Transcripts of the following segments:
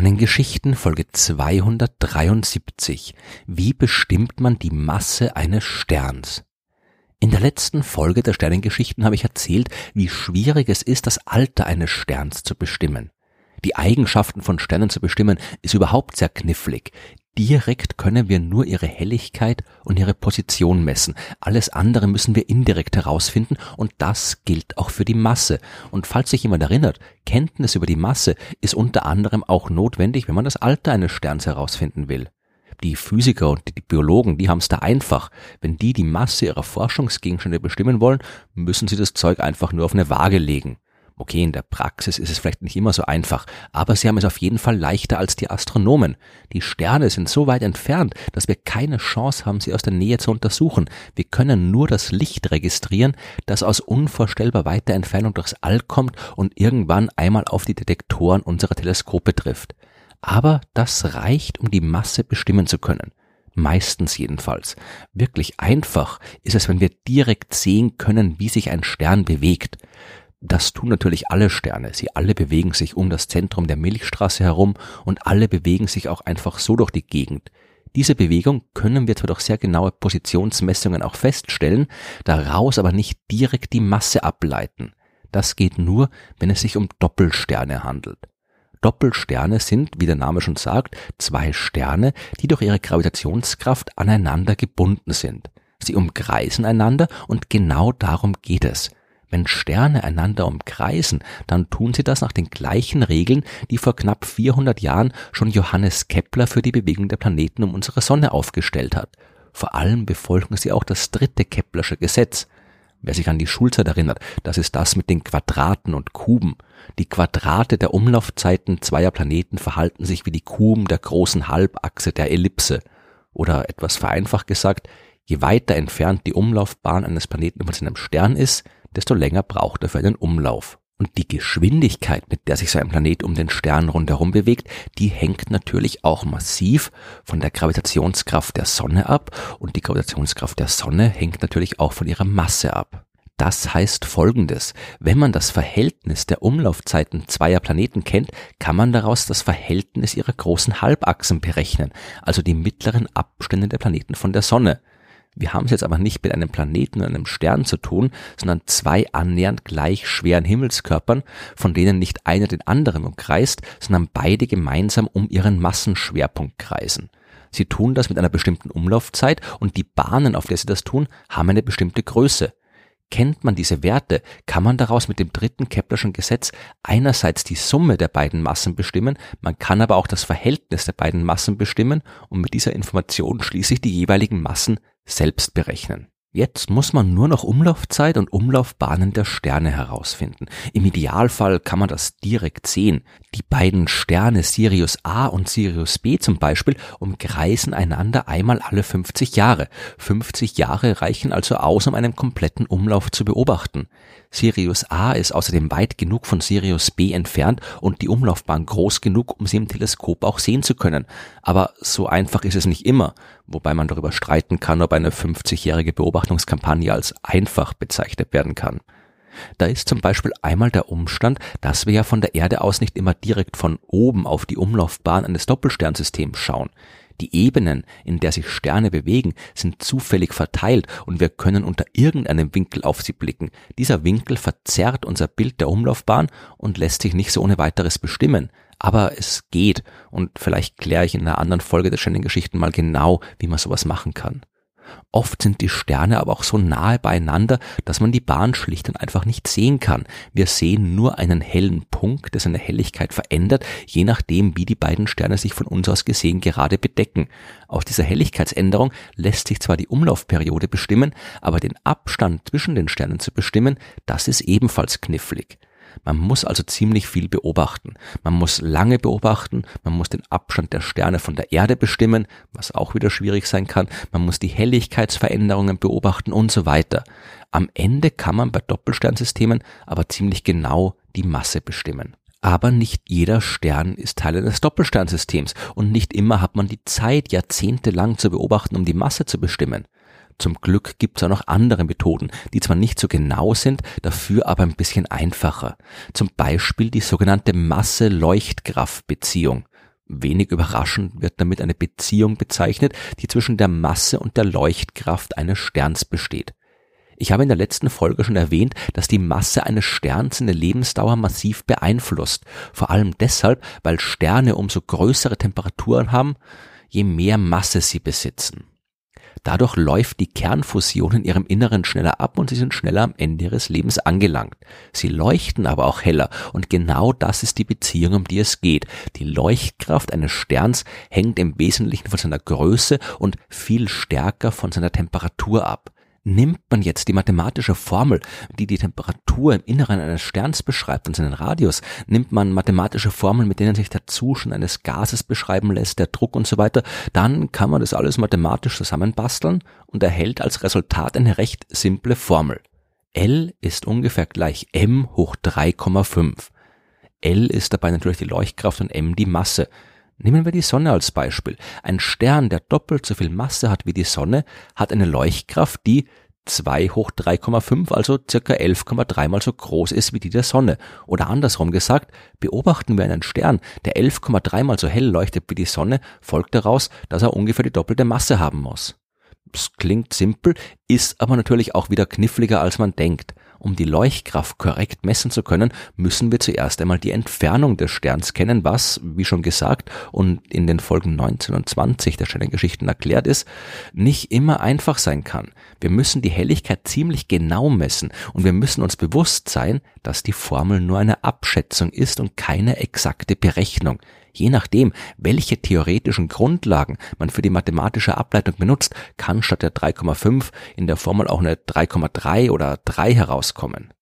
Sternengeschichten Folge 273. Wie bestimmt man die Masse eines Sterns? In der letzten Folge der Sternengeschichten habe ich erzählt, wie schwierig es ist, das Alter eines Sterns zu bestimmen. Die Eigenschaften von Sternen zu bestimmen ist überhaupt sehr knifflig. Direkt können wir nur ihre Helligkeit und ihre Position messen. Alles andere müssen wir indirekt herausfinden und das gilt auch für die Masse. Und falls sich jemand erinnert, Kenntnis über die Masse ist unter anderem auch notwendig, wenn man das Alter eines Sterns herausfinden will. Die Physiker und die Biologen, die haben es da einfach. Wenn die die Masse ihrer Forschungsgegenstände bestimmen wollen, müssen sie das Zeug einfach nur auf eine Waage legen. Okay, in der Praxis ist es vielleicht nicht immer so einfach, aber sie haben es auf jeden Fall leichter als die Astronomen. Die Sterne sind so weit entfernt, dass wir keine Chance haben, sie aus der Nähe zu untersuchen. Wir können nur das Licht registrieren, das aus unvorstellbar weiter Entfernung durchs All kommt und irgendwann einmal auf die Detektoren unserer Teleskope trifft. Aber das reicht, um die Masse bestimmen zu können. Meistens jedenfalls. Wirklich einfach ist es, wenn wir direkt sehen können, wie sich ein Stern bewegt. Das tun natürlich alle Sterne. Sie alle bewegen sich um das Zentrum der Milchstraße herum und alle bewegen sich auch einfach so durch die Gegend. Diese Bewegung können wir zwar durch sehr genaue Positionsmessungen auch feststellen, daraus aber nicht direkt die Masse ableiten. Das geht nur, wenn es sich um Doppelsterne handelt. Doppelsterne sind, wie der Name schon sagt, zwei Sterne, die durch ihre Gravitationskraft aneinander gebunden sind. Sie umkreisen einander und genau darum geht es. Wenn Sterne einander umkreisen, dann tun sie das nach den gleichen Regeln, die vor knapp 400 Jahren schon Johannes Kepler für die Bewegung der Planeten um unsere Sonne aufgestellt hat. Vor allem befolgen sie auch das dritte Keplersche Gesetz. Wer sich an die Schulzeit erinnert, das ist das mit den Quadraten und Kuben. Die Quadrate der Umlaufzeiten zweier Planeten verhalten sich wie die Kuben der großen Halbachse der Ellipse. Oder etwas vereinfacht gesagt, je weiter entfernt die Umlaufbahn eines Planeten von seinem Stern ist, desto länger braucht er für einen Umlauf. Und die Geschwindigkeit, mit der sich so ein Planet um den Stern rundherum bewegt, die hängt natürlich auch massiv von der Gravitationskraft der Sonne ab und die Gravitationskraft der Sonne hängt natürlich auch von ihrer Masse ab. Das heißt folgendes. Wenn man das Verhältnis der Umlaufzeiten zweier Planeten kennt, kann man daraus das Verhältnis ihrer großen Halbachsen berechnen, also die mittleren Abstände der Planeten von der Sonne. Wir haben es jetzt aber nicht mit einem Planeten und einem Stern zu tun, sondern zwei annähernd gleich schweren Himmelskörpern, von denen nicht einer den anderen umkreist, sondern beide gemeinsam um ihren Massenschwerpunkt kreisen. Sie tun das mit einer bestimmten Umlaufzeit und die Bahnen, auf der sie das tun, haben eine bestimmte Größe. Kennt man diese Werte, kann man daraus mit dem dritten Keplerschen Gesetz einerseits die Summe der beiden Massen bestimmen, man kann aber auch das Verhältnis der beiden Massen bestimmen und mit dieser Information schließlich die jeweiligen Massen selbst berechnen. Jetzt muss man nur noch Umlaufzeit und Umlaufbahnen der Sterne herausfinden. Im Idealfall kann man das direkt sehen. Die beiden Sterne Sirius A und Sirius B zum Beispiel umkreisen einander einmal alle 50 Jahre. 50 Jahre reichen also aus, um einen kompletten Umlauf zu beobachten. Sirius A ist außerdem weit genug von Sirius B entfernt und die Umlaufbahn groß genug, um sie im Teleskop auch sehen zu können. Aber so einfach ist es nicht immer, wobei man darüber streiten kann, ob eine 50-jährige Beobachtungskampagne als einfach bezeichnet werden kann. Da ist zum Beispiel einmal der Umstand, dass wir ja von der Erde aus nicht immer direkt von oben auf die Umlaufbahn eines Doppelsternsystems schauen. Die Ebenen, in der sich Sterne bewegen, sind zufällig verteilt und wir können unter irgendeinem Winkel auf sie blicken. Dieser Winkel verzerrt unser Bild der Umlaufbahn und lässt sich nicht so ohne weiteres bestimmen. Aber es geht und vielleicht kläre ich in einer anderen Folge der Sternengeschichten mal genau, wie man sowas machen kann. Oft sind die Sterne aber auch so nahe beieinander, dass man die Bahn schlicht und einfach nicht sehen kann. Wir sehen nur einen hellen Punkt, der seine Helligkeit verändert, je nachdem, wie die beiden Sterne sich von uns aus gesehen gerade bedecken. Aus dieser Helligkeitsänderung lässt sich zwar die Umlaufperiode bestimmen, aber den Abstand zwischen den Sternen zu bestimmen, das ist ebenfalls knifflig. Man muss also ziemlich viel beobachten. Man muss lange beobachten, man muss den Abstand der Sterne von der Erde bestimmen, was auch wieder schwierig sein kann, man muss die Helligkeitsveränderungen beobachten und so weiter. Am Ende kann man bei Doppelsternsystemen aber ziemlich genau die Masse bestimmen. Aber nicht jeder Stern ist Teil eines Doppelsternsystems und nicht immer hat man die Zeit, jahrzehntelang zu beobachten, um die Masse zu bestimmen. Zum Glück gibt es auch noch andere Methoden, die zwar nicht so genau sind, dafür aber ein bisschen einfacher. Zum Beispiel die sogenannte Masse-Leuchtkraft-Beziehung. Wenig überraschend wird damit eine Beziehung bezeichnet, die zwischen der Masse und der Leuchtkraft eines Sterns besteht. Ich habe in der letzten Folge schon erwähnt, dass die Masse eines Sterns seine Lebensdauer massiv beeinflusst. Vor allem deshalb, weil Sterne umso größere Temperaturen haben, je mehr Masse sie besitzen. Dadurch läuft die Kernfusion in ihrem Inneren schneller ab und sie sind schneller am Ende ihres Lebens angelangt. Sie leuchten aber auch heller und genau das ist die Beziehung, um die es geht. Die Leuchtkraft eines Sterns hängt im Wesentlichen von seiner Größe und viel stärker von seiner Temperatur ab. Nimmt man jetzt die mathematische Formel, die die Temperatur im Inneren eines Sterns beschreibt und seinen Radius, nimmt man mathematische Formeln, mit denen sich der Zustand eines Gases beschreiben lässt, der Druck und so weiter, dann kann man das alles mathematisch zusammenbasteln und erhält als Resultat eine recht simple Formel. L ist ungefähr gleich m hoch 3,5. L ist dabei natürlich die Leuchtkraft und m die Masse. Nehmen wir die Sonne als Beispiel. Ein Stern, der doppelt so viel Masse hat wie die Sonne, hat eine Leuchtkraft, die 2 hoch 3,5, also circa 11,3 mal so groß ist wie die der Sonne. Oder andersrum gesagt, beobachten wir einen Stern, der 11,3 mal so hell leuchtet wie die Sonne, folgt daraus, dass er ungefähr die doppelte Masse haben muss. Es klingt simpel, ist aber natürlich auch wieder kniffliger als man denkt. Um die Leuchtkraft korrekt messen zu können, müssen wir zuerst einmal die Entfernung des Sterns kennen, was, wie schon gesagt und in den Folgen 19 und 20 der Sternengeschichten erklärt ist, nicht immer einfach sein kann. Wir müssen die Helligkeit ziemlich genau messen und wir müssen uns bewusst sein, dass die Formel nur eine Abschätzung ist und keine exakte Berechnung. Je nachdem, welche theoretischen Grundlagen man für die mathematische Ableitung benutzt, kann statt der 3,5 in der Formel auch eine 3,3 oder 3 herauskommen.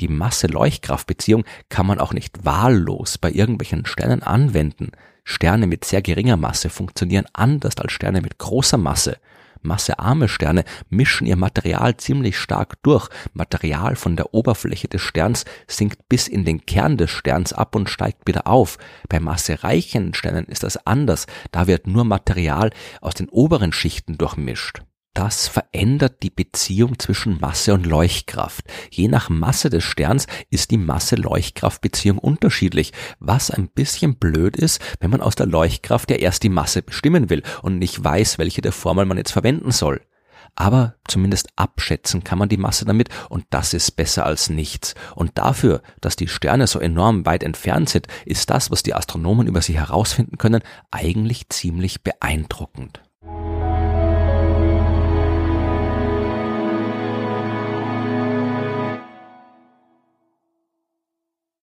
Die Masse-Leuchtkraft-Beziehung kann man auch nicht wahllos bei irgendwelchen Sternen anwenden. Sterne mit sehr geringer Masse funktionieren anders als Sterne mit großer Masse. Massearme Sterne mischen ihr Material ziemlich stark durch. Material von der Oberfläche des Sterns sinkt bis in den Kern des Sterns ab und steigt wieder auf. Bei massereichen Sternen ist das anders. Da wird nur Material aus den oberen Schichten durchmischt. Das verändert die Beziehung zwischen Masse und Leuchtkraft. Je nach Masse des Sterns ist die Masse-Leuchtkraft-Beziehung unterschiedlich, was ein bisschen blöd ist, wenn man aus der Leuchtkraft ja erst die Masse bestimmen will und nicht weiß, welche der Formel man jetzt verwenden soll. Aber zumindest abschätzen kann man die Masse damit und das ist besser als nichts. Und dafür, dass die Sterne so enorm weit entfernt sind, ist das, was die Astronomen über sie herausfinden können, eigentlich ziemlich beeindruckend.